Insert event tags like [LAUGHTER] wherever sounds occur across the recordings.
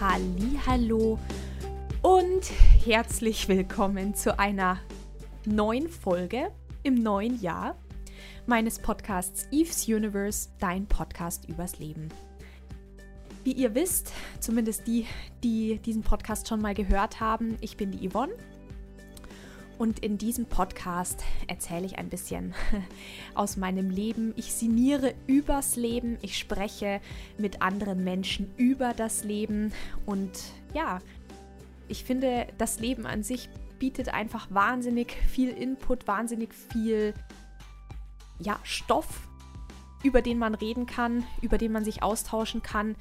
Hallo und herzlich willkommen zu einer neuen Folge im neuen Jahr meines Podcasts Eve's Universe, dein Podcast übers Leben. Wie ihr wisst, zumindest die, die diesen Podcast schon mal gehört haben, ich bin die Yvonne und in diesem Podcast erzähle ich ein bisschen [LAUGHS] aus meinem Leben. Ich sinniere übers Leben. Ich spreche mit anderen Menschen über das Leben. Und ja, ich finde, das Leben an sich bietet einfach wahnsinnig viel Input, wahnsinnig viel ja, Stoff, über den man reden kann, über den man sich austauschen kann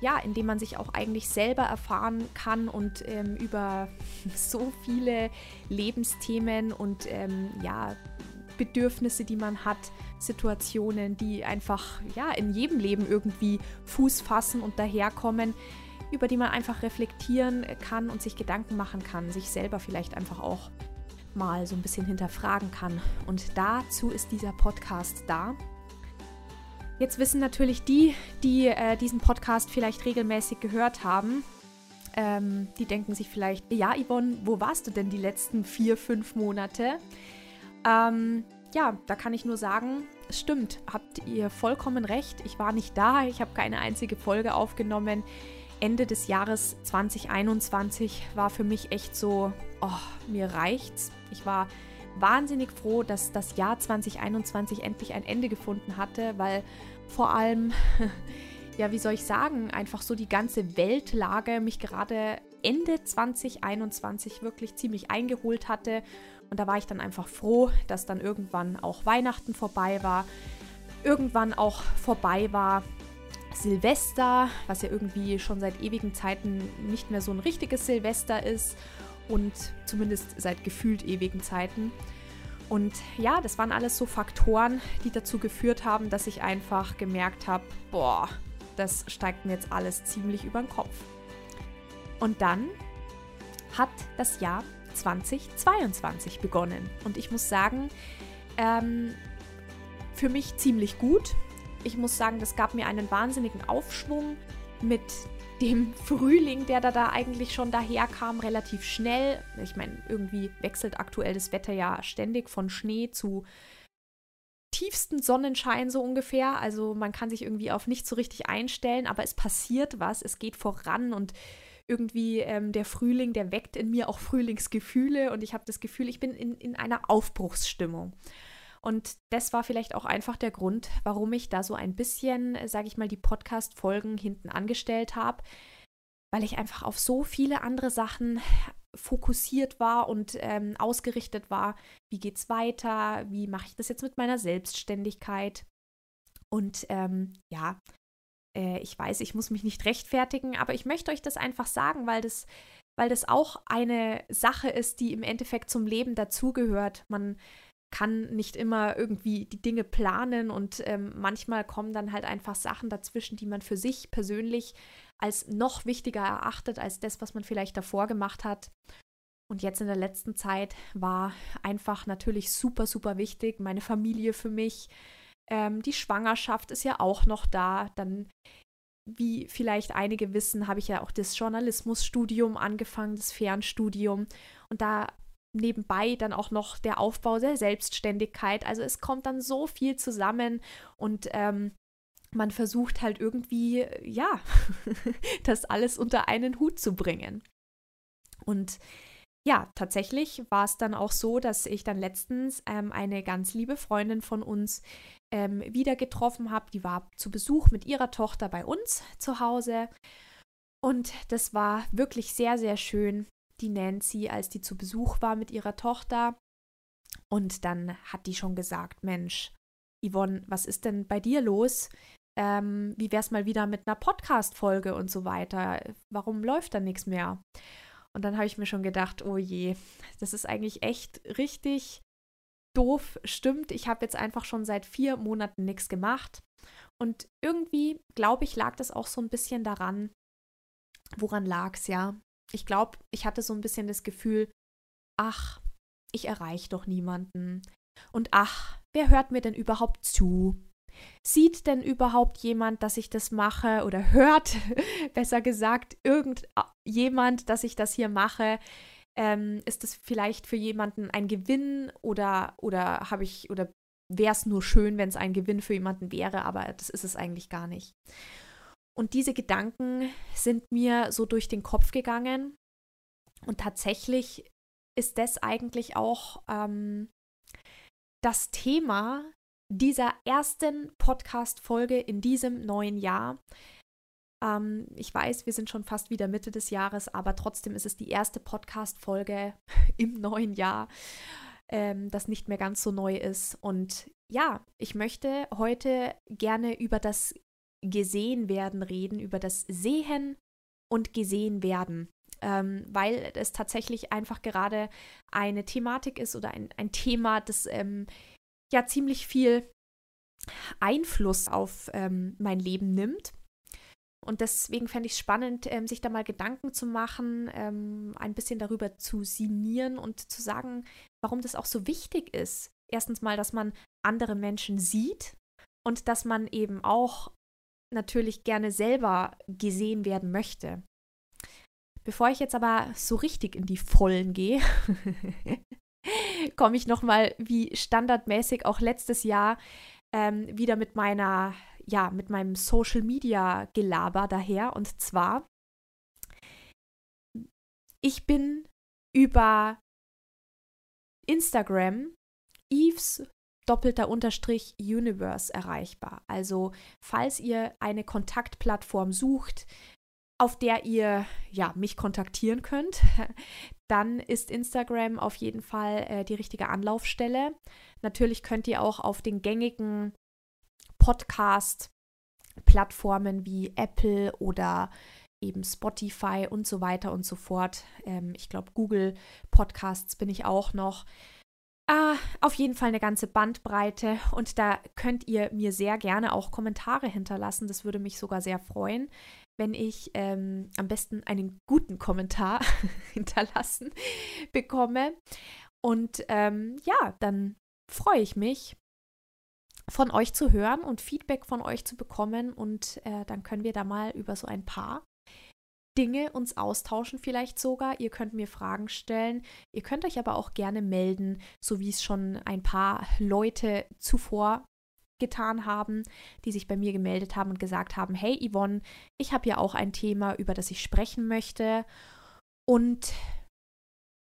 ja, in dem man sich auch eigentlich selber erfahren kann und ähm, über [LAUGHS] so viele Lebensthemen und ähm, ja, Bedürfnisse, die man hat, Situationen, die einfach ja in jedem Leben irgendwie Fuß fassen und daherkommen, über die man einfach reflektieren kann und sich Gedanken machen kann, sich selber vielleicht einfach auch mal so ein bisschen hinterfragen kann. Und dazu ist dieser Podcast da. Jetzt wissen natürlich die, die äh, diesen Podcast vielleicht regelmäßig gehört haben, ähm, die denken sich vielleicht, ja, Yvonne, wo warst du denn die letzten vier, fünf Monate? Ähm, ja, da kann ich nur sagen, stimmt, habt ihr vollkommen recht. Ich war nicht da, ich habe keine einzige Folge aufgenommen. Ende des Jahres 2021 war für mich echt so, oh, mir reicht's. Ich war wahnsinnig froh, dass das Jahr 2021 endlich ein Ende gefunden hatte, weil vor allem, [LAUGHS] ja, wie soll ich sagen, einfach so die ganze Weltlage mich gerade Ende 2021 wirklich ziemlich eingeholt hatte. Und da war ich dann einfach froh, dass dann irgendwann auch Weihnachten vorbei war, irgendwann auch vorbei war Silvester, was ja irgendwie schon seit ewigen Zeiten nicht mehr so ein richtiges Silvester ist und zumindest seit gefühlt ewigen Zeiten. Und ja, das waren alles so Faktoren, die dazu geführt haben, dass ich einfach gemerkt habe, boah, das steigt mir jetzt alles ziemlich über den Kopf. Und dann hat das Jahr 2022 begonnen. Und ich muss sagen, ähm, für mich ziemlich gut. Ich muss sagen, das gab mir einen wahnsinnigen Aufschwung mit dem Frühling, der da, da eigentlich schon daherkam, relativ schnell. Ich meine, irgendwie wechselt aktuell das Wetter ja ständig von Schnee zu tiefsten Sonnenschein so ungefähr. Also man kann sich irgendwie auf nicht so richtig einstellen, aber es passiert was, es geht voran und irgendwie ähm, der Frühling, der weckt in mir auch Frühlingsgefühle und ich habe das Gefühl, ich bin in, in einer Aufbruchsstimmung. Und das war vielleicht auch einfach der Grund, warum ich da so ein bisschen, sage ich mal, die Podcast-Folgen hinten angestellt habe, weil ich einfach auf so viele andere Sachen fokussiert war und ähm, ausgerichtet war. Wie geht's weiter? Wie mache ich das jetzt mit meiner Selbstständigkeit? Und ähm, ja, äh, ich weiß, ich muss mich nicht rechtfertigen, aber ich möchte euch das einfach sagen, weil das, weil das auch eine Sache ist, die im Endeffekt zum Leben dazugehört. Man kann nicht immer irgendwie die Dinge planen und ähm, manchmal kommen dann halt einfach Sachen dazwischen, die man für sich persönlich als noch wichtiger erachtet als das, was man vielleicht davor gemacht hat. Und jetzt in der letzten Zeit war einfach natürlich super, super wichtig, meine Familie für mich. Ähm, die Schwangerschaft ist ja auch noch da. Dann, wie vielleicht einige wissen, habe ich ja auch das Journalismusstudium angefangen, das Fernstudium. Und da nebenbei dann auch noch der Aufbau der Selbstständigkeit. Also es kommt dann so viel zusammen und ähm, man versucht halt irgendwie, ja, [LAUGHS] das alles unter einen Hut zu bringen. Und ja, tatsächlich war es dann auch so, dass ich dann letztens ähm, eine ganz liebe Freundin von uns ähm, wieder getroffen habe. Die war zu Besuch mit ihrer Tochter bei uns zu Hause. Und das war wirklich sehr, sehr schön die Nancy, als die zu Besuch war mit ihrer Tochter. Und dann hat die schon gesagt, Mensch, Yvonne, was ist denn bei dir los? Ähm, wie wär's mal wieder mit einer Podcast-Folge und so weiter? Warum läuft da nichts mehr? Und dann habe ich mir schon gedacht, oh je, das ist eigentlich echt richtig doof. Stimmt, ich habe jetzt einfach schon seit vier Monaten nichts gemacht. Und irgendwie, glaube ich, lag das auch so ein bisschen daran, woran lag es, ja? Ich glaube, ich hatte so ein bisschen das Gefühl, ach, ich erreiche doch niemanden. Und ach, wer hört mir denn überhaupt zu? Sieht denn überhaupt jemand, dass ich das mache oder hört, [LAUGHS] besser gesagt, irgendjemand, dass ich das hier mache? Ähm, ist das vielleicht für jemanden ein Gewinn oder, oder habe ich oder wäre es nur schön, wenn es ein Gewinn für jemanden wäre, aber das ist es eigentlich gar nicht. Und diese Gedanken sind mir so durch den Kopf gegangen. Und tatsächlich ist das eigentlich auch ähm, das Thema dieser ersten Podcast-Folge in diesem neuen Jahr. Ähm, ich weiß, wir sind schon fast wieder Mitte des Jahres, aber trotzdem ist es die erste Podcast-Folge [LAUGHS] im neuen Jahr, ähm, das nicht mehr ganz so neu ist. Und ja, ich möchte heute gerne über das Gesehen werden reden, über das Sehen und Gesehen werden. Ähm, weil es tatsächlich einfach gerade eine Thematik ist oder ein, ein Thema, das ähm, ja ziemlich viel Einfluss auf ähm, mein Leben nimmt. Und deswegen fände ich es spannend, ähm, sich da mal Gedanken zu machen, ähm, ein bisschen darüber zu sinnieren und zu sagen, warum das auch so wichtig ist. Erstens mal, dass man andere Menschen sieht und dass man eben auch natürlich gerne selber gesehen werden möchte. Bevor ich jetzt aber so richtig in die Vollen gehe, [LAUGHS] komme ich nochmal wie standardmäßig auch letztes Jahr ähm, wieder mit meiner, ja, mit meinem Social Media Gelaber daher. Und zwar, ich bin über Instagram Eves doppelter Unterstrich Universe erreichbar. Also falls ihr eine Kontaktplattform sucht, auf der ihr ja mich kontaktieren könnt, [LAUGHS] dann ist Instagram auf jeden Fall äh, die richtige Anlaufstelle. Natürlich könnt ihr auch auf den gängigen Podcast-Plattformen wie Apple oder eben Spotify und so weiter und so fort. Ähm, ich glaube, Google Podcasts bin ich auch noch äh, auf jeden Fall eine ganze Bandbreite und da könnt ihr mir sehr gerne auch Kommentare hinterlassen. Das würde mich sogar sehr freuen, wenn ich ähm, am besten einen guten Kommentar [LAUGHS] hinterlassen bekomme. Und ähm, ja, dann freue ich mich, von euch zu hören und Feedback von euch zu bekommen. Und äh, dann können wir da mal über so ein paar Dinge uns austauschen vielleicht sogar. Ihr könnt mir Fragen stellen. Ihr könnt euch aber auch gerne melden, so wie es schon ein paar Leute zuvor getan haben, die sich bei mir gemeldet haben und gesagt haben, hey Yvonne, ich habe ja auch ein Thema, über das ich sprechen möchte und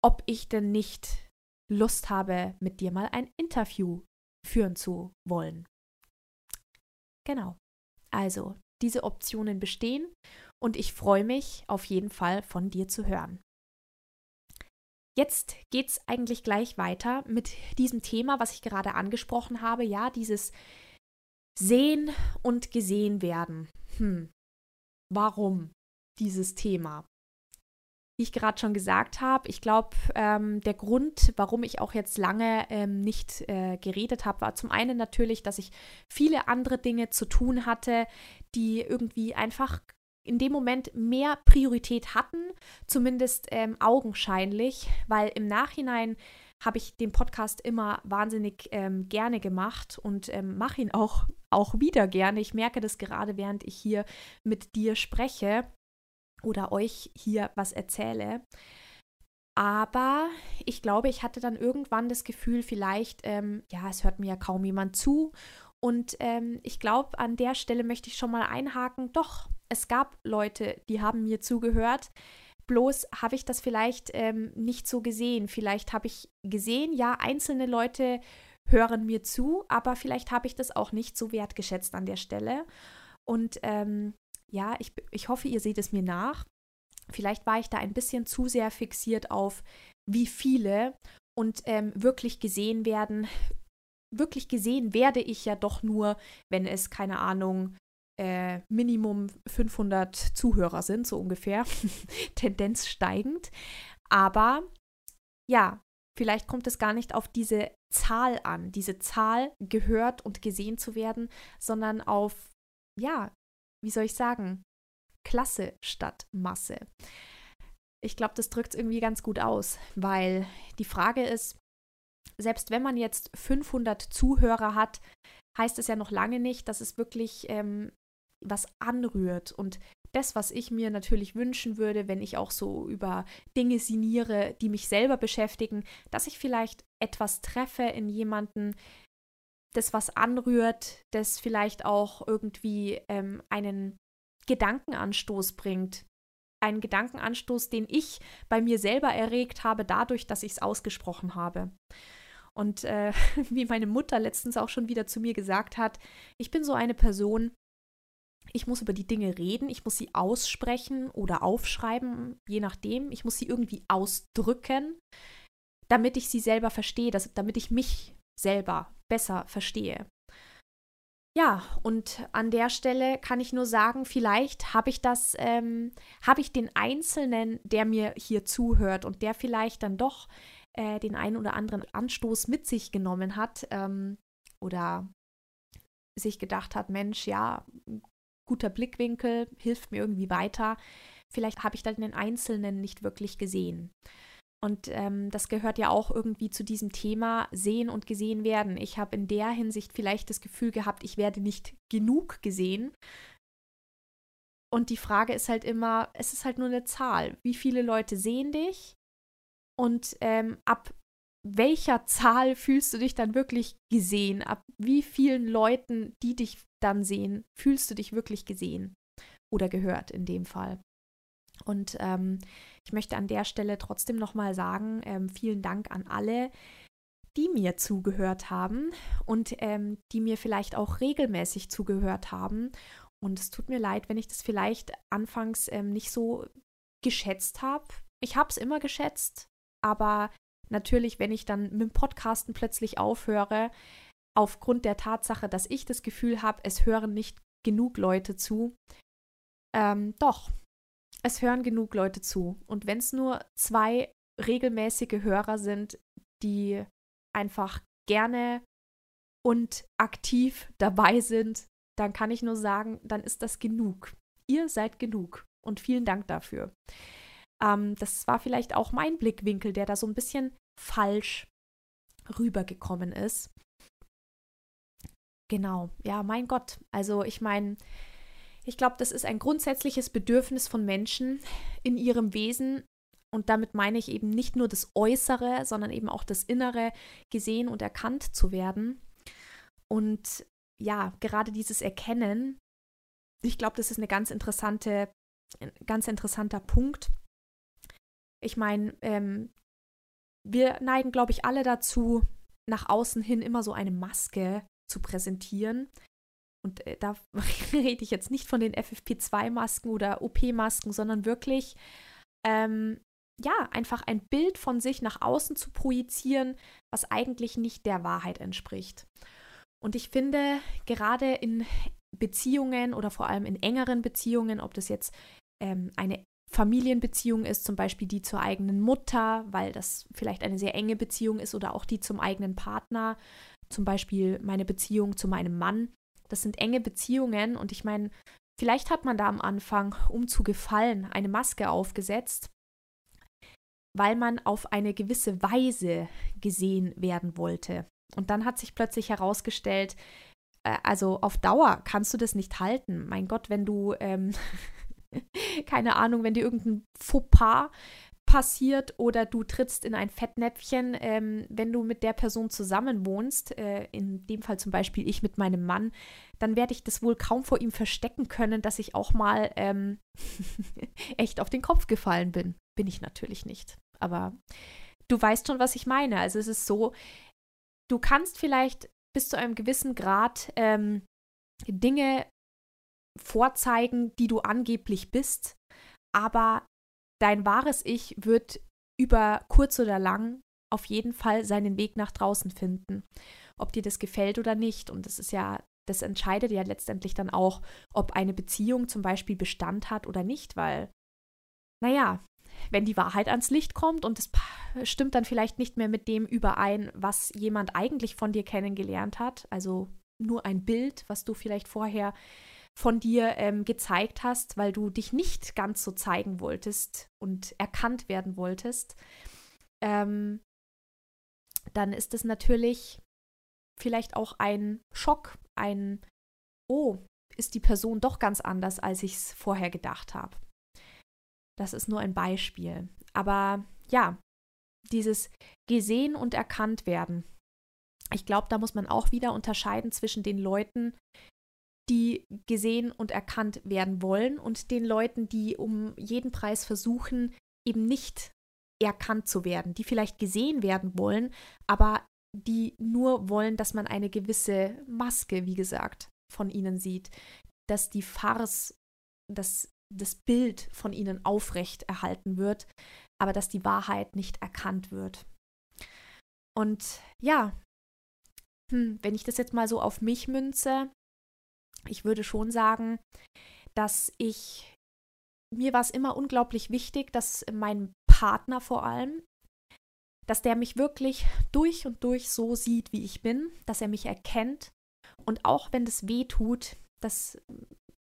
ob ich denn nicht Lust habe, mit dir mal ein Interview führen zu wollen. Genau. Also, diese Optionen bestehen und ich freue mich auf jeden Fall von dir zu hören. Jetzt geht es eigentlich gleich weiter mit diesem Thema, was ich gerade angesprochen habe. Ja, dieses Sehen und gesehen werden. Hm. Warum dieses Thema? Wie ich gerade schon gesagt habe, ich glaube, ähm, der Grund, warum ich auch jetzt lange ähm, nicht äh, geredet habe, war zum einen natürlich, dass ich viele andere Dinge zu tun hatte, die irgendwie einfach in dem Moment mehr Priorität hatten, zumindest ähm, augenscheinlich, weil im Nachhinein habe ich den Podcast immer wahnsinnig ähm, gerne gemacht und ähm, mache ihn auch, auch wieder gerne. Ich merke das gerade, während ich hier mit dir spreche oder euch hier was erzähle. Aber ich glaube, ich hatte dann irgendwann das Gefühl, vielleicht, ähm, ja, es hört mir ja kaum jemand zu. Und ähm, ich glaube, an der Stelle möchte ich schon mal einhaken, doch, es gab Leute, die haben mir zugehört. Bloß habe ich das vielleicht ähm, nicht so gesehen. Vielleicht habe ich gesehen, ja, einzelne Leute hören mir zu, aber vielleicht habe ich das auch nicht so wertgeschätzt an der Stelle. Und ähm, ja, ich, ich hoffe, ihr seht es mir nach. Vielleicht war ich da ein bisschen zu sehr fixiert auf, wie viele und ähm, wirklich gesehen werden. Wirklich gesehen werde ich ja doch nur, wenn es, keine Ahnung, äh, Minimum 500 Zuhörer sind, so ungefähr. [LAUGHS] Tendenz steigend. Aber ja, vielleicht kommt es gar nicht auf diese Zahl an, diese Zahl gehört und gesehen zu werden, sondern auf, ja, wie soll ich sagen, Klasse statt Masse. Ich glaube, das drückt es irgendwie ganz gut aus, weil die Frage ist, selbst wenn man jetzt 500 Zuhörer hat, heißt es ja noch lange nicht, dass es wirklich ähm, was anrührt. Und das, was ich mir natürlich wünschen würde, wenn ich auch so über Dinge siniere, die mich selber beschäftigen, dass ich vielleicht etwas treffe in jemanden, das was anrührt, das vielleicht auch irgendwie ähm, einen Gedankenanstoß bringt. Einen Gedankenanstoß, den ich bei mir selber erregt habe, dadurch, dass ich es ausgesprochen habe. Und äh, [LAUGHS] wie meine Mutter letztens auch schon wieder zu mir gesagt hat, ich bin so eine Person, ich muss über die Dinge reden, ich muss sie aussprechen oder aufschreiben, je nachdem. Ich muss sie irgendwie ausdrücken, damit ich sie selber verstehe, dass, damit ich mich selber besser verstehe. Ja, und an der Stelle kann ich nur sagen, vielleicht habe ich das, ähm, habe ich den Einzelnen, der mir hier zuhört und der vielleicht dann doch äh, den einen oder anderen Anstoß mit sich genommen hat ähm, oder sich gedacht hat, Mensch, ja, guter Blickwinkel, hilft mir irgendwie weiter. Vielleicht habe ich dann den Einzelnen nicht wirklich gesehen. Und ähm, das gehört ja auch irgendwie zu diesem Thema sehen und gesehen werden. Ich habe in der Hinsicht vielleicht das Gefühl gehabt, ich werde nicht genug gesehen. Und die Frage ist halt immer, es ist halt nur eine Zahl. Wie viele Leute sehen dich? Und ähm, ab welcher Zahl [LAUGHS] fühlst du dich dann wirklich gesehen? Ab wie vielen Leuten, die dich dann sehen, fühlst du dich wirklich gesehen oder gehört in dem Fall? Und ähm, ich möchte an der Stelle trotzdem nochmal sagen, ähm, vielen Dank an alle, die mir zugehört haben und ähm, die mir vielleicht auch regelmäßig zugehört haben. Und es tut mir leid, wenn ich das vielleicht anfangs ähm, nicht so geschätzt habe. Ich habe es immer geschätzt, aber natürlich, wenn ich dann mit dem Podcasten plötzlich aufhöre, aufgrund der Tatsache, dass ich das Gefühl habe, es hören nicht genug Leute zu, ähm, doch, es hören genug Leute zu. Und wenn es nur zwei regelmäßige Hörer sind, die einfach gerne und aktiv dabei sind, dann kann ich nur sagen, dann ist das genug. Ihr seid genug. Und vielen Dank dafür. Ähm, das war vielleicht auch mein Blickwinkel, der da so ein bisschen falsch rübergekommen ist. Genau, ja, mein Gott. Also ich meine, ich glaube, das ist ein grundsätzliches Bedürfnis von Menschen in ihrem Wesen. Und damit meine ich eben nicht nur das Äußere, sondern eben auch das Innere, gesehen und erkannt zu werden. Und ja, gerade dieses Erkennen, ich glaube, das ist eine ganz interessante, ein ganz interessanter Punkt. Ich meine, ähm, wir neigen, glaube ich, alle dazu, nach außen hin immer so eine Maske zu präsentieren. Und äh, da [LAUGHS] rede ich jetzt nicht von den FFP2-Masken oder OP-Masken, sondern wirklich, ähm, ja, einfach ein Bild von sich nach außen zu projizieren, was eigentlich nicht der Wahrheit entspricht. Und ich finde, gerade in Beziehungen oder vor allem in engeren Beziehungen, ob das jetzt ähm, eine Familienbeziehung ist, zum Beispiel die zur eigenen Mutter, weil das vielleicht eine sehr enge Beziehung ist, oder auch die zum eigenen Partner, zum Beispiel meine Beziehung zu meinem Mann. Das sind enge Beziehungen und ich meine, vielleicht hat man da am Anfang, um zu gefallen, eine Maske aufgesetzt, weil man auf eine gewisse Weise gesehen werden wollte. Und dann hat sich plötzlich herausgestellt, äh, also auf Dauer kannst du das nicht halten. Mein Gott, wenn du ähm, [LAUGHS] keine Ahnung, wenn dir irgendein Fauxpas passiert oder du trittst in ein Fettnäpfchen, ähm, wenn du mit der Person zusammen wohnst, äh, in dem Fall zum Beispiel ich mit meinem Mann, dann werde ich das wohl kaum vor ihm verstecken können, dass ich auch mal ähm, [LAUGHS] echt auf den Kopf gefallen bin. Bin ich natürlich nicht. Aber du weißt schon, was ich meine. Also es ist so, du kannst vielleicht bis zu einem gewissen Grad ähm, Dinge vorzeigen, die du angeblich bist, aber dein wahres Ich wird über kurz oder lang auf jeden Fall seinen Weg nach draußen finden, ob dir das gefällt oder nicht. Und das ist ja, das entscheidet ja letztendlich dann auch, ob eine Beziehung zum Beispiel Bestand hat oder nicht, weil, naja, wenn die Wahrheit ans Licht kommt und es stimmt dann vielleicht nicht mehr mit dem überein, was jemand eigentlich von dir kennengelernt hat, also nur ein Bild, was du vielleicht vorher von dir ähm, gezeigt hast, weil du dich nicht ganz so zeigen wolltest und erkannt werden wolltest, ähm, dann ist es natürlich vielleicht auch ein Schock, ein Oh, ist die Person doch ganz anders, als ich es vorher gedacht habe. Das ist nur ein Beispiel. Aber ja, dieses gesehen und erkannt werden. Ich glaube, da muss man auch wieder unterscheiden zwischen den Leuten, die gesehen und erkannt werden wollen und den Leuten, die um jeden Preis versuchen, eben nicht erkannt zu werden, die vielleicht gesehen werden wollen, aber die nur wollen, dass man eine gewisse Maske, wie gesagt, von ihnen sieht, dass die Farce, dass das Bild von ihnen aufrecht erhalten wird, aber dass die Wahrheit nicht erkannt wird. Und ja, hm, wenn ich das jetzt mal so auf mich münze, ich würde schon sagen, dass ich, mir war es immer unglaublich wichtig, dass mein Partner vor allem, dass der mich wirklich durch und durch so sieht, wie ich bin, dass er mich erkennt und auch wenn das weh tut, dass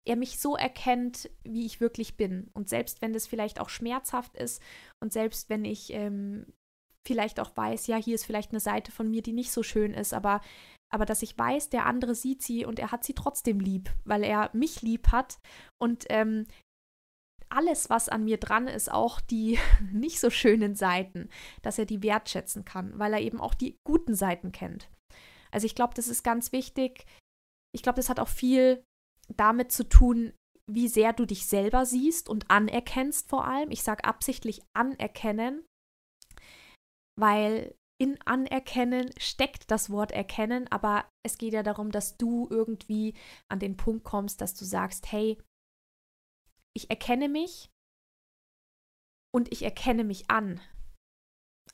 er mich so erkennt, wie ich wirklich bin. Und selbst wenn das vielleicht auch schmerzhaft ist und selbst wenn ich ähm, vielleicht auch weiß, ja, hier ist vielleicht eine Seite von mir, die nicht so schön ist, aber, aber dass ich weiß, der andere sieht sie und er hat sie trotzdem lieb, weil er mich lieb hat und ähm, alles, was an mir dran ist, auch die [LAUGHS] nicht so schönen Seiten, dass er die wertschätzen kann, weil er eben auch die guten Seiten kennt. Also ich glaube, das ist ganz wichtig. Ich glaube, das hat auch viel damit zu tun, wie sehr du dich selber siehst und anerkennst vor allem. Ich sage absichtlich anerkennen, weil in anerkennen steckt das Wort erkennen, aber es geht ja darum, dass du irgendwie an den Punkt kommst, dass du sagst, hey, ich erkenne mich und ich erkenne mich an.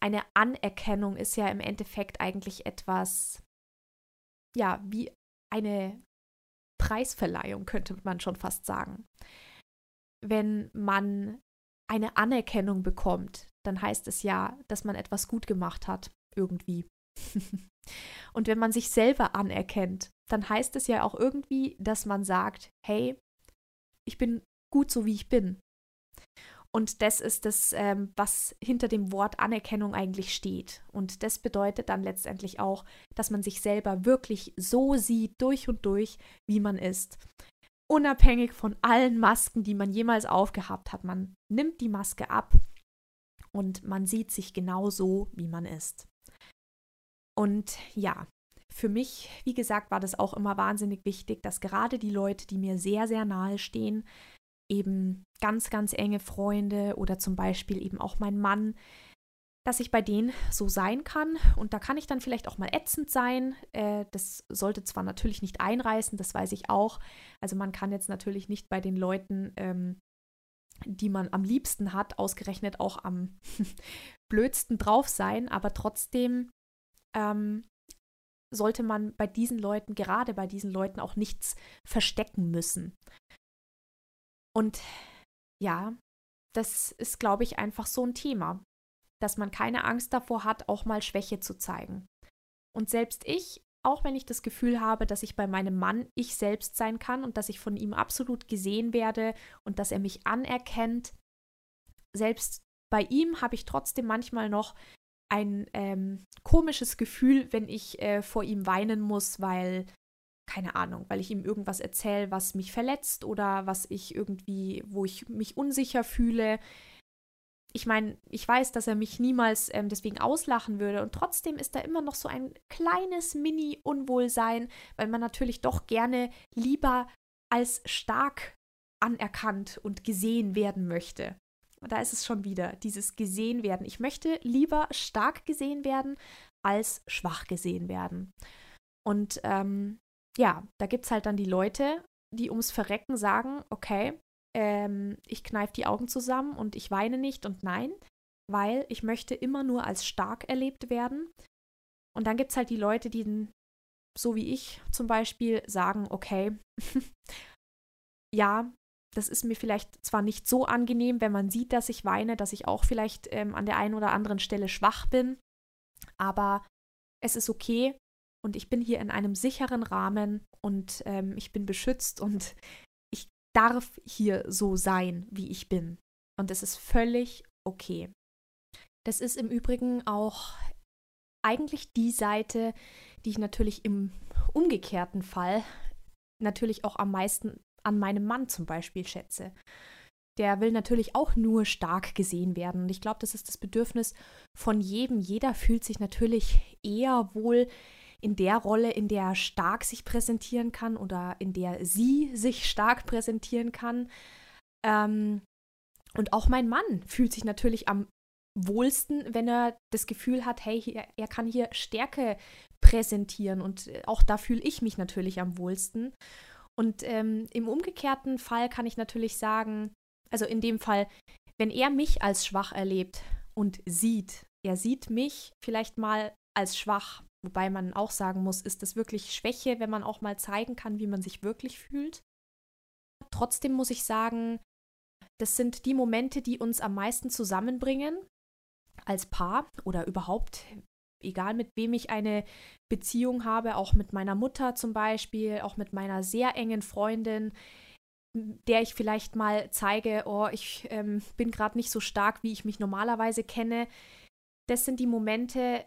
Eine Anerkennung ist ja im Endeffekt eigentlich etwas, ja, wie eine Preisverleihung, könnte man schon fast sagen. Wenn man eine Anerkennung bekommt, dann heißt es ja, dass man etwas gut gemacht hat, irgendwie. [LAUGHS] Und wenn man sich selber anerkennt, dann heißt es ja auch irgendwie, dass man sagt, hey, ich bin gut so, wie ich bin. Und das ist das, ähm, was hinter dem Wort Anerkennung eigentlich steht. Und das bedeutet dann letztendlich auch, dass man sich selber wirklich so sieht, durch und durch, wie man ist. Unabhängig von allen Masken, die man jemals aufgehabt hat. Man nimmt die Maske ab und man sieht sich genau so, wie man ist. Und ja, für mich, wie gesagt, war das auch immer wahnsinnig wichtig, dass gerade die Leute, die mir sehr, sehr nahe stehen, eben ganz, ganz enge Freunde oder zum Beispiel eben auch mein Mann, dass ich bei denen so sein kann. Und da kann ich dann vielleicht auch mal ätzend sein. Äh, das sollte zwar natürlich nicht einreißen, das weiß ich auch. Also man kann jetzt natürlich nicht bei den Leuten, ähm, die man am liebsten hat, ausgerechnet auch am [LAUGHS] blödsten drauf sein, aber trotzdem ähm, sollte man bei diesen Leuten, gerade bei diesen Leuten, auch nichts verstecken müssen. Und ja, das ist, glaube ich, einfach so ein Thema, dass man keine Angst davor hat, auch mal Schwäche zu zeigen. Und selbst ich, auch wenn ich das Gefühl habe, dass ich bei meinem Mann ich selbst sein kann und dass ich von ihm absolut gesehen werde und dass er mich anerkennt, selbst bei ihm habe ich trotzdem manchmal noch ein ähm, komisches Gefühl, wenn ich äh, vor ihm weinen muss, weil keine Ahnung, weil ich ihm irgendwas erzähle, was mich verletzt oder was ich irgendwie, wo ich mich unsicher fühle. Ich meine, ich weiß, dass er mich niemals ähm, deswegen auslachen würde und trotzdem ist da immer noch so ein kleines Mini-Unwohlsein, weil man natürlich doch gerne lieber als stark anerkannt und gesehen werden möchte. Da ist es schon wieder, dieses gesehen werden. Ich möchte lieber stark gesehen werden als schwach gesehen werden. Und ähm, ja, da gibt es halt dann die Leute, die ums Verrecken sagen, okay, ähm, ich kneife die Augen zusammen und ich weine nicht und nein, weil ich möchte immer nur als stark erlebt werden. Und dann gibt es halt die Leute, die, so wie ich zum Beispiel, sagen, okay, [LAUGHS] ja, das ist mir vielleicht zwar nicht so angenehm, wenn man sieht, dass ich weine, dass ich auch vielleicht ähm, an der einen oder anderen Stelle schwach bin, aber es ist okay, und ich bin hier in einem sicheren Rahmen und ähm, ich bin beschützt und [LAUGHS] ich darf hier so sein, wie ich bin. Und es ist völlig okay. Das ist im Übrigen auch eigentlich die Seite, die ich natürlich im umgekehrten Fall natürlich auch am meisten an meinem Mann zum Beispiel schätze. Der will natürlich auch nur stark gesehen werden. Und ich glaube, das ist das Bedürfnis von jedem. Jeder fühlt sich natürlich eher wohl in der Rolle, in der er stark sich präsentieren kann oder in der sie sich stark präsentieren kann. Ähm, und auch mein Mann fühlt sich natürlich am wohlsten, wenn er das Gefühl hat, hey, er kann hier Stärke präsentieren und äh, auch da fühle ich mich natürlich am wohlsten. Und ähm, im umgekehrten Fall kann ich natürlich sagen, also in dem Fall, wenn er mich als schwach erlebt und sieht, er sieht mich vielleicht mal als schwach, wobei man auch sagen muss, ist das wirklich Schwäche, wenn man auch mal zeigen kann, wie man sich wirklich fühlt. Trotzdem muss ich sagen, das sind die Momente, die uns am meisten zusammenbringen als Paar oder überhaupt, egal mit wem ich eine Beziehung habe, auch mit meiner Mutter zum Beispiel, auch mit meiner sehr engen Freundin, der ich vielleicht mal zeige, oh, ich ähm, bin gerade nicht so stark, wie ich mich normalerweise kenne. Das sind die Momente,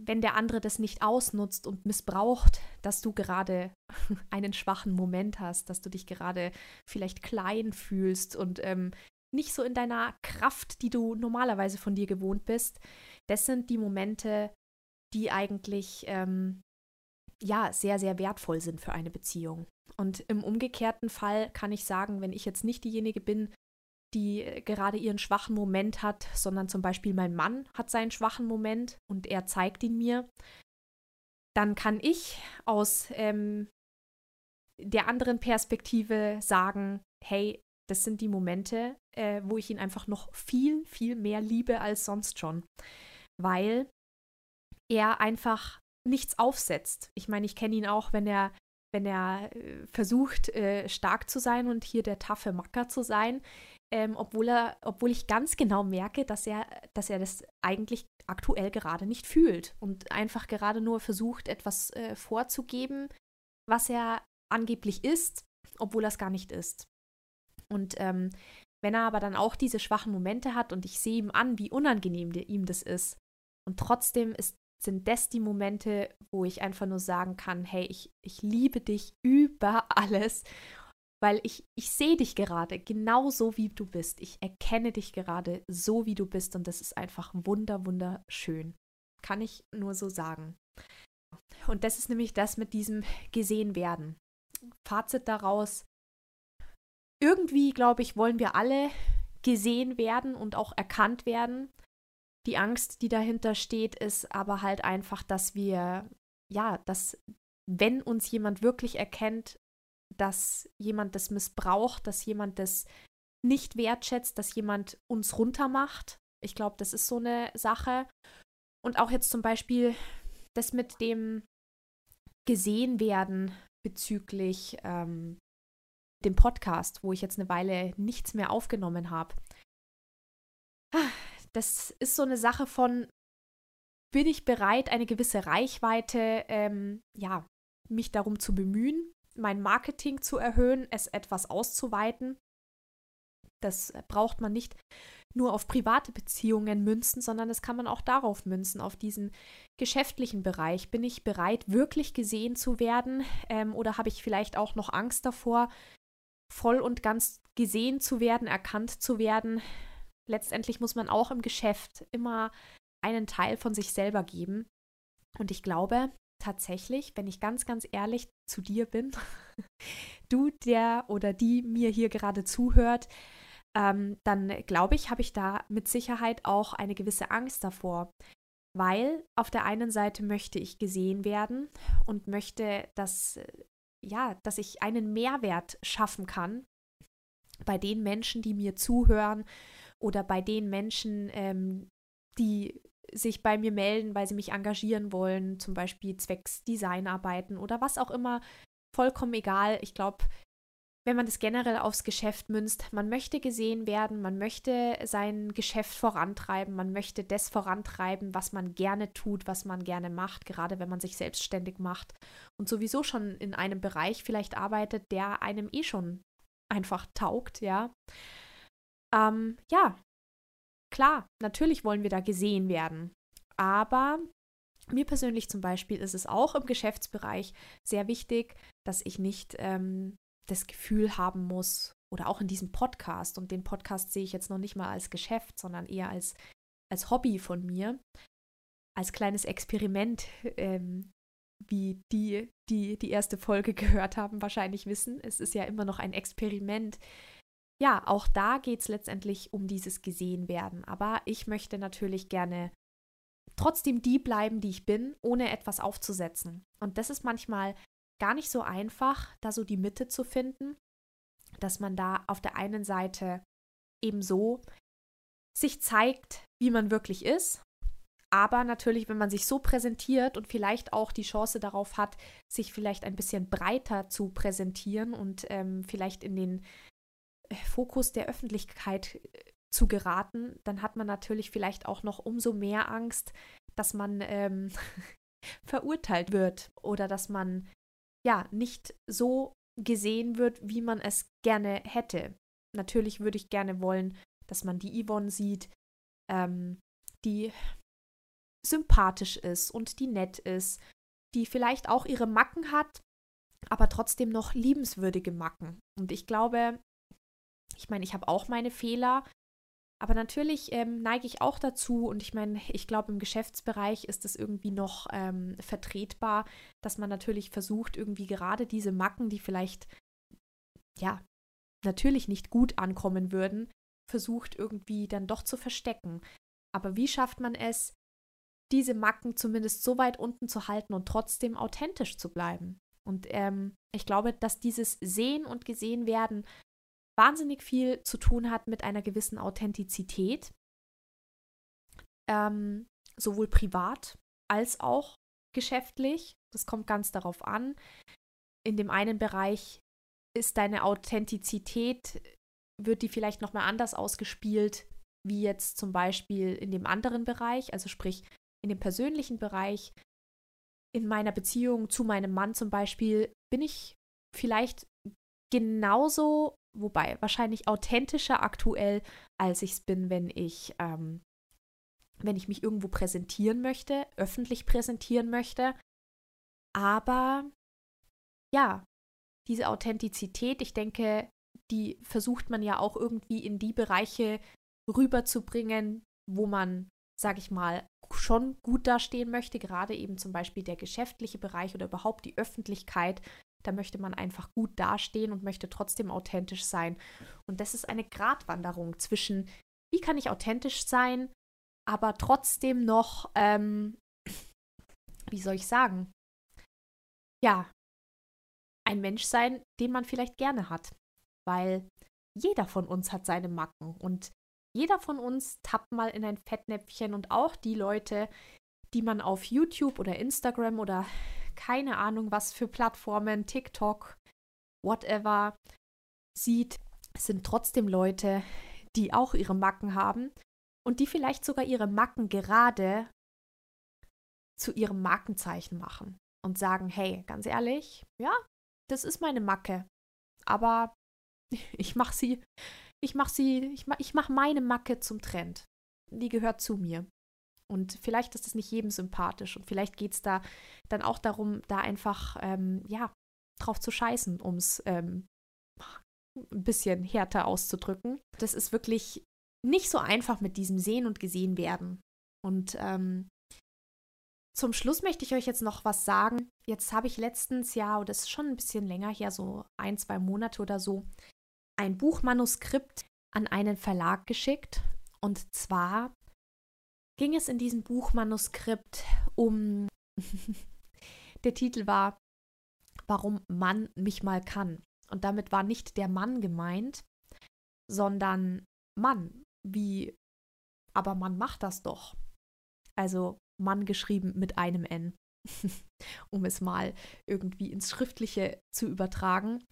wenn der andere das nicht ausnutzt und missbraucht, dass du gerade [LAUGHS] einen schwachen Moment hast, dass du dich gerade vielleicht klein fühlst und ähm, nicht so in deiner Kraft, die du normalerweise von dir gewohnt bist. Das sind die Momente, die eigentlich ähm, ja sehr, sehr wertvoll sind für eine Beziehung. Und im umgekehrten Fall kann ich sagen, wenn ich jetzt nicht diejenige bin, die äh, gerade ihren schwachen Moment hat, sondern zum Beispiel mein Mann hat seinen schwachen Moment und er zeigt ihn mir, dann kann ich aus ähm, der anderen Perspektive sagen, hey, das sind die Momente, äh, wo ich ihn einfach noch viel, viel mehr liebe als sonst schon. Weil er einfach nichts aufsetzt. Ich meine, ich kenne ihn auch, wenn er, wenn er äh, versucht, äh, stark zu sein und hier der taffe Macker zu sein. Ähm, obwohl er, obwohl ich ganz genau merke, dass er, dass er das eigentlich aktuell gerade nicht fühlt und einfach gerade nur versucht, etwas äh, vorzugeben, was er angeblich ist, obwohl er es gar nicht ist. Und ähm, wenn er aber dann auch diese schwachen Momente hat und ich sehe ihm an, wie unangenehm ihm das ist, und trotzdem ist, sind das die Momente, wo ich einfach nur sagen kann, hey, ich, ich liebe dich über alles, weil ich, ich sehe dich gerade genau so, wie du bist. Ich erkenne dich gerade so, wie du bist und das ist einfach wunder, wunderschön. Kann ich nur so sagen. Und das ist nämlich das mit diesem gesehen werden. Fazit daraus, irgendwie, glaube ich, wollen wir alle gesehen werden und auch erkannt werden. Die Angst, die dahinter steht, ist aber halt einfach, dass wir, ja, dass wenn uns jemand wirklich erkennt, dass jemand das missbraucht, dass jemand das nicht wertschätzt, dass jemand uns runtermacht. Ich glaube, das ist so eine Sache. Und auch jetzt zum Beispiel das mit dem gesehen werden bezüglich ähm, dem Podcast, wo ich jetzt eine Weile nichts mehr aufgenommen habe. Das ist so eine Sache von, bin ich bereit, eine gewisse Reichweite, ähm, ja, mich darum zu bemühen, mein Marketing zu erhöhen, es etwas auszuweiten. Das braucht man nicht nur auf private Beziehungen münzen, sondern das kann man auch darauf münzen, auf diesen geschäftlichen Bereich. Bin ich bereit, wirklich gesehen zu werden? Ähm, oder habe ich vielleicht auch noch Angst davor, voll und ganz gesehen zu werden, erkannt zu werden. Letztendlich muss man auch im Geschäft immer einen Teil von sich selber geben. Und ich glaube tatsächlich, wenn ich ganz, ganz ehrlich zu dir bin, [LAUGHS] du, der oder die mir hier gerade zuhört, ähm, dann glaube ich, habe ich da mit Sicherheit auch eine gewisse Angst davor. Weil auf der einen Seite möchte ich gesehen werden und möchte, dass ja, dass ich einen Mehrwert schaffen kann bei den Menschen, die mir zuhören oder bei den Menschen, ähm, die sich bei mir melden, weil sie mich engagieren wollen, zum Beispiel zwecks Designarbeiten oder was auch immer, vollkommen egal. Ich glaube, wenn man das generell aufs Geschäft münzt, man möchte gesehen werden, man möchte sein Geschäft vorantreiben, man möchte das vorantreiben, was man gerne tut, was man gerne macht, gerade wenn man sich selbstständig macht und sowieso schon in einem Bereich vielleicht arbeitet, der einem eh schon einfach taugt, ja. Ähm, ja, klar, natürlich wollen wir da gesehen werden, aber Mir persönlich zum Beispiel ist es auch im Geschäftsbereich sehr wichtig, dass ich nicht ähm, das Gefühl haben muss, oder auch in diesem Podcast, und den Podcast sehe ich jetzt noch nicht mal als Geschäft, sondern eher als, als Hobby von mir, als kleines Experiment, ähm, wie die, die die erste Folge [LAUGHS] gehört haben, wahrscheinlich wissen. Es ist ja immer noch ein Experiment. Ja, auch da geht es letztendlich um dieses Gesehenwerden. Aber ich möchte natürlich gerne trotzdem die bleiben, die ich bin, ohne etwas aufzusetzen. Und das ist manchmal gar nicht so einfach, da so die Mitte zu finden, dass man da auf der einen Seite eben so sich zeigt, wie man wirklich ist, aber natürlich, wenn man sich so präsentiert und vielleicht auch die Chance darauf hat, sich vielleicht ein bisschen breiter zu präsentieren und ähm, vielleicht in den Fokus der Öffentlichkeit äh, zu geraten, dann hat man natürlich vielleicht auch noch umso mehr Angst, dass man ähm, [LAUGHS] verurteilt wird oder dass man ja nicht so gesehen wird, wie man es gerne hätte. Natürlich würde ich gerne wollen, dass man die Yvonne sieht, ähm, die sympathisch ist und die nett ist, die vielleicht auch ihre Macken hat, aber trotzdem noch liebenswürdige Macken. Und ich glaube, ich meine, ich habe auch meine Fehler, aber natürlich ähm, neige ich auch dazu und ich meine, ich glaube, im Geschäftsbereich ist es irgendwie noch ähm, vertretbar, dass man natürlich versucht, irgendwie gerade diese Macken, die vielleicht, ja, natürlich nicht gut ankommen würden, versucht irgendwie dann doch zu verstecken. Aber wie schafft man es, diese Macken zumindest so weit unten zu halten und trotzdem authentisch zu bleiben? Und ähm, ich glaube, dass dieses Sehen und Gesehen werden wahnsinnig viel zu tun hat mit einer gewissen Authentizität, ähm, sowohl privat als auch geschäftlich. Das kommt ganz darauf an. In dem einen Bereich ist deine Authentizität, wird die vielleicht nochmal anders ausgespielt, wie jetzt zum Beispiel in dem anderen Bereich, also sprich in dem persönlichen Bereich. In meiner Beziehung zu meinem Mann zum Beispiel bin ich vielleicht genauso wobei wahrscheinlich authentischer aktuell, als ich es bin, wenn ich, ähm, wenn ich mich irgendwo präsentieren möchte, öffentlich präsentieren möchte. Aber ja, diese Authentizität, ich denke, die versucht man ja auch irgendwie in die Bereiche rüberzubringen, wo man, sag ich mal, schon gut dastehen möchte, gerade eben zum Beispiel der geschäftliche Bereich oder überhaupt die Öffentlichkeit, da möchte man einfach gut dastehen und möchte trotzdem authentisch sein. Und das ist eine Gratwanderung zwischen, wie kann ich authentisch sein, aber trotzdem noch, ähm, wie soll ich sagen, ja, ein Mensch sein, den man vielleicht gerne hat. Weil jeder von uns hat seine Macken und jeder von uns tappt mal in ein Fettnäpfchen und auch die Leute, die man auf YouTube oder Instagram oder keine Ahnung, was für Plattformen, TikTok, whatever, sieht, sind trotzdem Leute, die auch ihre Macken haben und die vielleicht sogar ihre Macken gerade zu ihrem Markenzeichen machen und sagen, hey, ganz ehrlich, ja, das ist meine Macke, aber [LAUGHS] ich mache sie, ich mache sie, ich mache ich mach meine Macke zum Trend. Die gehört zu mir. Und vielleicht ist es nicht jedem sympathisch und vielleicht geht es da dann auch darum, da einfach, ähm, ja, drauf zu scheißen, um es ähm, ein bisschen härter auszudrücken. Das ist wirklich nicht so einfach mit diesem Sehen und Gesehen werden. Und ähm, zum Schluss möchte ich euch jetzt noch was sagen. Jetzt habe ich letztens, ja, das ist schon ein bisschen länger her, so ein, zwei Monate oder so, ein Buchmanuskript an einen Verlag geschickt. Und zwar ging es in diesem Buchmanuskript um, [LAUGHS] der Titel war, warum Mann mich mal kann. Und damit war nicht der Mann gemeint, sondern Mann, wie, aber man macht das doch. Also Mann geschrieben mit einem N, [LAUGHS] um es mal irgendwie ins Schriftliche zu übertragen.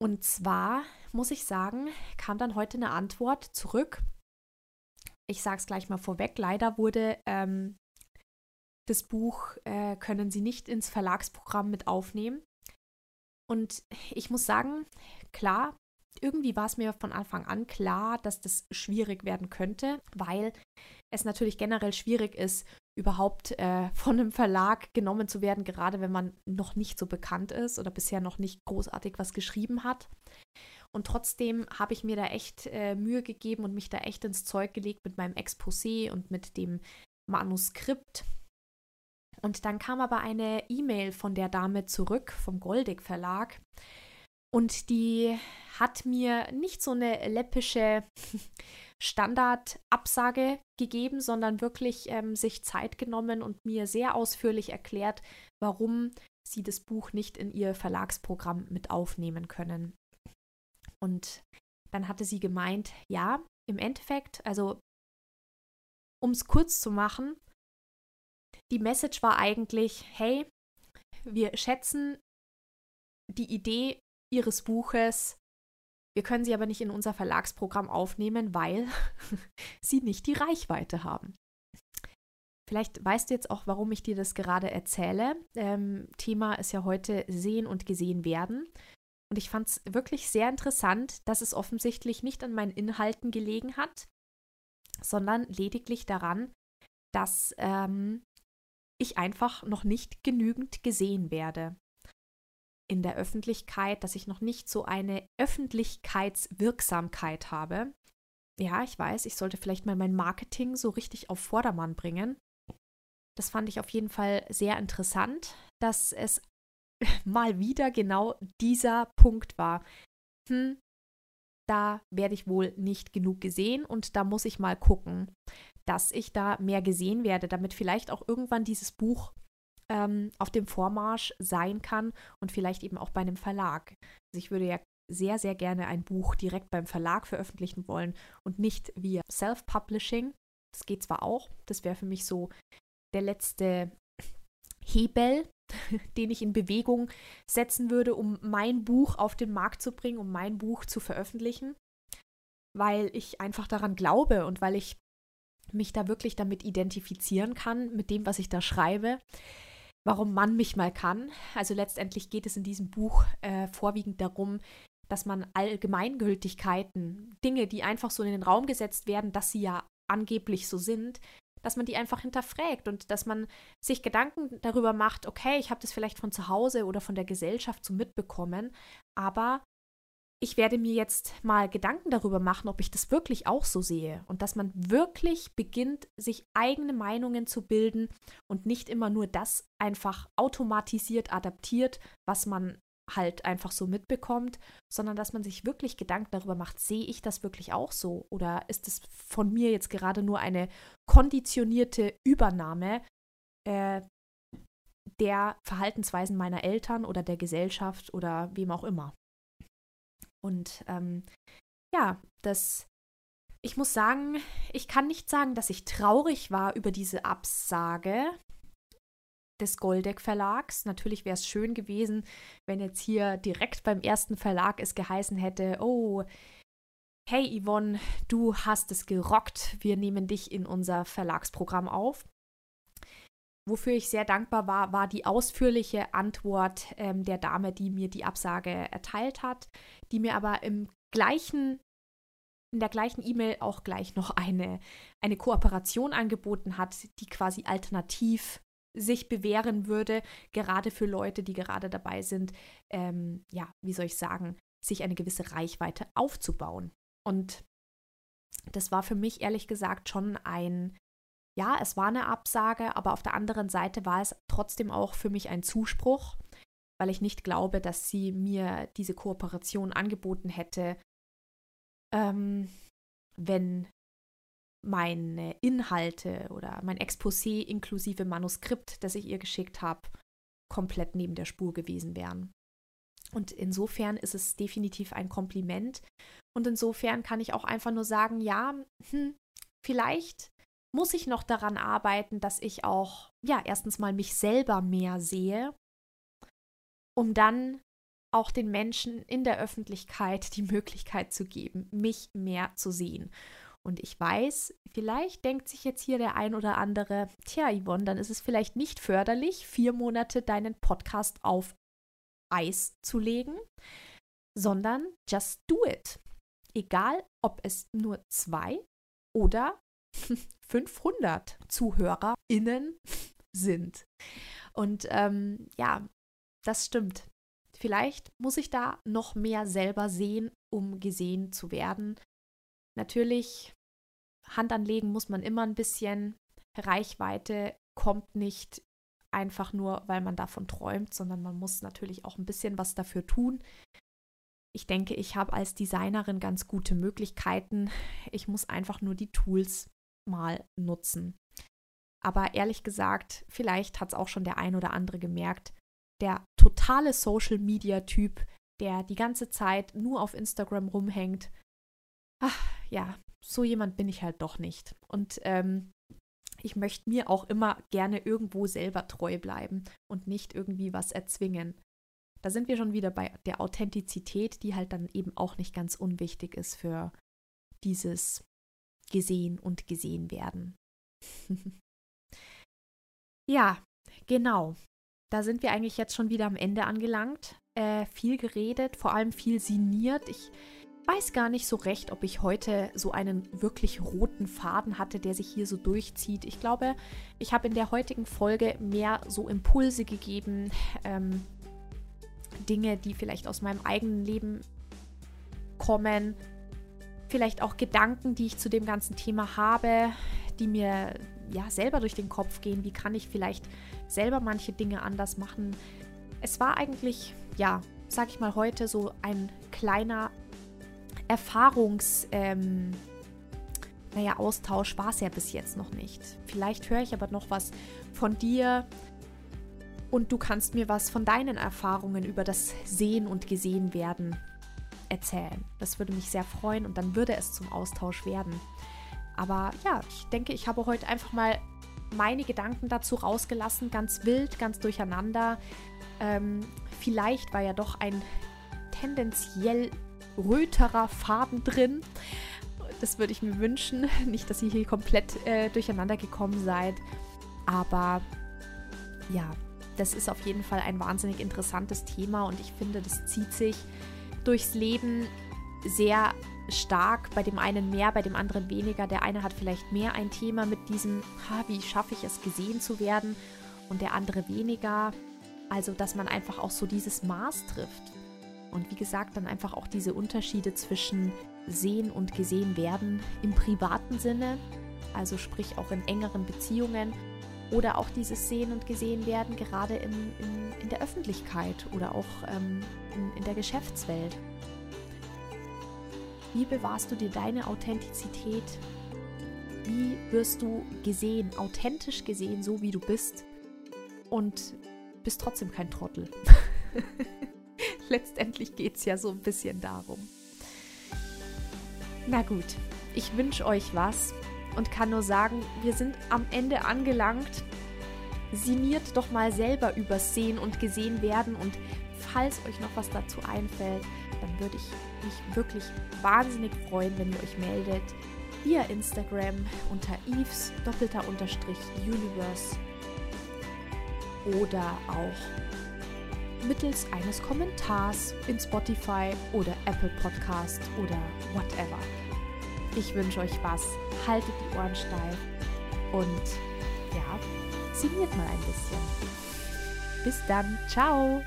Und zwar, muss ich sagen, kam dann heute eine Antwort zurück ich sage es gleich mal vorweg, leider wurde ähm, das Buch, äh, können Sie nicht ins Verlagsprogramm mit aufnehmen. Und ich muss sagen, klar, irgendwie war es mir von Anfang an klar, dass das schwierig werden könnte, weil es natürlich generell schwierig ist, überhaupt äh, von einem Verlag genommen zu werden, gerade wenn man noch nicht so bekannt ist oder bisher noch nicht großartig was geschrieben hat. Und trotzdem habe ich mir da echt äh, Mühe gegeben und mich da echt ins Zeug gelegt mit meinem Exposé und mit dem Manuskript. Und dann kam aber eine E-Mail von der Dame zurück vom Goldig Verlag. Und die hat mir nicht so eine läppische [LAUGHS] Standardabsage gegeben, sondern wirklich ähm, sich Zeit genommen und mir sehr ausführlich erklärt, warum sie das Buch nicht in ihr Verlagsprogramm mit aufnehmen können. Und dann hatte sie gemeint, ja, im Endeffekt, also um es kurz zu machen, die Message war eigentlich, hey, wir schätzen die Idee ihres Buches wir können sie aber nicht in unser Verlagsprogramm aufnehmen, weil [LAUGHS] sie nicht die Reichweite haben. Vielleicht weißt du jetzt auch, warum ich dir das gerade erzähle. Ähm, Thema ist ja heute Sehen und Gesehen werden. Und ich fand es wirklich sehr interessant, dass es offensichtlich nicht an meinen Inhalten gelegen hat, sondern lediglich daran, dass ähm, ich einfach noch nicht genügend gesehen werde in der Öffentlichkeit, dass ich noch nicht so eine Öffentlichkeitswirksamkeit habe. Ja, ich weiß, ich sollte vielleicht mal mein Marketing so richtig auf Vordermann bringen. Das fand ich auf jeden Fall sehr interessant, dass es [LAUGHS] mal wieder genau dieser Punkt war. Hm, da werde ich wohl nicht genug gesehen und da muss ich mal gucken, dass ich da mehr gesehen werde, damit vielleicht auch irgendwann dieses Buch ähm, auf dem Vormarsch sein kann und vielleicht eben auch bei einem Verlag. Also ich würde ja sehr, sehr gerne ein Buch direkt beim Verlag veröffentlichen wollen und nicht via Self-Publishing. Das geht zwar auch, das wäre für mich so der letzte Hebel, [LAUGHS] den ich in Bewegung setzen würde, um mein Buch auf den Markt zu bringen, um mein Buch zu veröffentlichen, weil ich einfach daran glaube und weil ich mich da wirklich damit identifizieren kann, mit dem, was ich da schreibe warum man mich mal kann. Also letztendlich geht es in diesem Buch äh, vorwiegend darum, dass man Allgemeingültigkeiten, Dinge, die einfach so in den Raum gesetzt werden, dass sie ja angeblich so sind, dass man die einfach hinterfragt und dass man sich Gedanken darüber macht, okay, ich habe das vielleicht von zu Hause oder von der Gesellschaft so mitbekommen, aber ich werde mir jetzt mal Gedanken darüber machen, ob ich das wirklich auch so sehe und dass man wirklich beginnt, sich eigene Meinungen zu bilden und nicht immer nur das einfach automatisiert adaptiert, was man halt einfach so mitbekommt, sondern dass man sich wirklich Gedanken darüber macht, sehe ich das wirklich auch so oder ist es von mir jetzt gerade nur eine konditionierte Übernahme äh, der Verhaltensweisen meiner Eltern oder der Gesellschaft oder wem auch immer. Und ähm, ja, das, ich muss sagen, ich kann nicht sagen, dass ich traurig war über diese Absage des Goldeck Verlags. Natürlich wäre es schön gewesen, wenn jetzt hier direkt beim ersten Verlag es geheißen hätte, oh, hey Yvonne, du hast es gerockt, wir nehmen dich in unser Verlagsprogramm auf. Wofür ich sehr dankbar war, war die ausführliche Antwort ähm, der Dame, die mir die Absage erteilt hat, die mir aber im gleichen, in der gleichen E-Mail auch gleich noch eine, eine Kooperation angeboten hat, die quasi alternativ sich bewähren würde, gerade für Leute, die gerade dabei sind, ähm, ja, wie soll ich sagen, sich eine gewisse Reichweite aufzubauen. Und das war für mich ehrlich gesagt schon ein ja, es war eine Absage, aber auf der anderen Seite war es trotzdem auch für mich ein Zuspruch, weil ich nicht glaube, dass sie mir diese Kooperation angeboten hätte, ähm, wenn meine Inhalte oder mein Exposé inklusive Manuskript, das ich ihr geschickt habe, komplett neben der Spur gewesen wären. Und insofern ist es definitiv ein Kompliment. Und insofern kann ich auch einfach nur sagen, ja, hm, vielleicht muss ich noch daran arbeiten, dass ich auch, ja, erstens mal mich selber mehr sehe, um dann auch den Menschen in der Öffentlichkeit die Möglichkeit zu geben, mich mehr zu sehen. Und ich weiß, vielleicht denkt sich jetzt hier der ein oder andere, tja, Yvonne, dann ist es vielleicht nicht förderlich, vier Monate deinen Podcast auf Eis zu legen, sondern just do it. Egal, ob es nur zwei oder [LAUGHS] 500 ZuhörerInnen sind. Und ähm, ja, das stimmt. Vielleicht muss ich da noch mehr selber sehen, um gesehen zu werden. Natürlich, Hand anlegen muss man immer ein bisschen. Reichweite kommt nicht einfach nur, weil man davon träumt, sondern man muss natürlich auch ein bisschen was dafür tun. Ich denke, ich habe als Designerin ganz gute Möglichkeiten. Ich muss einfach nur die Tools mal nutzen. Aber ehrlich gesagt, vielleicht hat es auch schon der ein oder andere gemerkt, der totale Social-Media-Typ, der die ganze Zeit nur auf Instagram rumhängt. Ach ja, so jemand bin ich halt doch nicht. Und ähm, ich möchte mir auch immer gerne irgendwo selber treu bleiben und nicht irgendwie was erzwingen. Da sind wir schon wieder bei der Authentizität, die halt dann eben auch nicht ganz unwichtig ist für dieses gesehen und gesehen werden. [LAUGHS] ja, genau. Da sind wir eigentlich jetzt schon wieder am Ende angelangt. Äh, viel geredet, vor allem viel sinniert. Ich weiß gar nicht so recht, ob ich heute so einen wirklich roten Faden hatte, der sich hier so durchzieht. Ich glaube, ich habe in der heutigen Folge mehr so Impulse gegeben, ähm, Dinge, die vielleicht aus meinem eigenen Leben kommen, vielleicht auch Gedanken, die ich zu dem ganzen Thema habe, die mir ja selber durch den Kopf gehen. Wie kann ich vielleicht selber manche Dinge anders machen? Es war eigentlich, ja, sag ich mal heute so ein kleiner Erfahrungs, ähm, naja, Austausch war es ja bis jetzt noch nicht. Vielleicht höre ich aber noch was von dir und du kannst mir was von deinen Erfahrungen über das Sehen und Gesehen werden erzählen. Das würde mich sehr freuen und dann würde es zum Austausch werden. Aber ja, ich denke, ich habe heute einfach mal meine Gedanken dazu rausgelassen, ganz wild, ganz durcheinander. Ähm, vielleicht war ja doch ein tendenziell röterer Faden drin. Das würde ich mir wünschen. [LAUGHS] Nicht, dass ihr hier komplett äh, durcheinander gekommen seid. Aber ja, das ist auf jeden Fall ein wahnsinnig interessantes Thema und ich finde, das zieht sich durchs Leben sehr stark. Bei dem einen mehr, bei dem anderen weniger. Der eine hat vielleicht mehr ein Thema mit diesem, ha, wie schaffe ich es, gesehen zu werden, und der andere weniger. Also, dass man einfach auch so dieses Maß trifft. Und wie gesagt, dann einfach auch diese Unterschiede zwischen sehen und gesehen werden im privaten Sinne, also sprich auch in engeren Beziehungen oder auch dieses Sehen und Gesehen werden gerade in, in, in der Öffentlichkeit oder auch ähm, in, in der Geschäftswelt. Wie bewahrst du dir deine Authentizität? Wie wirst du gesehen, authentisch gesehen, so wie du bist und bist trotzdem kein Trottel? [LAUGHS] [LAUGHS] Letztendlich geht es ja so ein bisschen darum. Na gut, ich wünsche euch was und kann nur sagen, wir sind am Ende angelangt. Siniert doch mal selber übers Sehen und Gesehen werden und falls euch noch was dazu einfällt, dann würde ich mich wirklich wahnsinnig freuen, wenn ihr euch meldet. Via Instagram unter Eves doppelter Unterstrich Universe oder auch mittels eines Kommentars in Spotify oder Apple Podcast oder whatever. Ich wünsche euch was. Haltet die Ohren steif und ja, signiert mal ein bisschen. Bis dann. Ciao.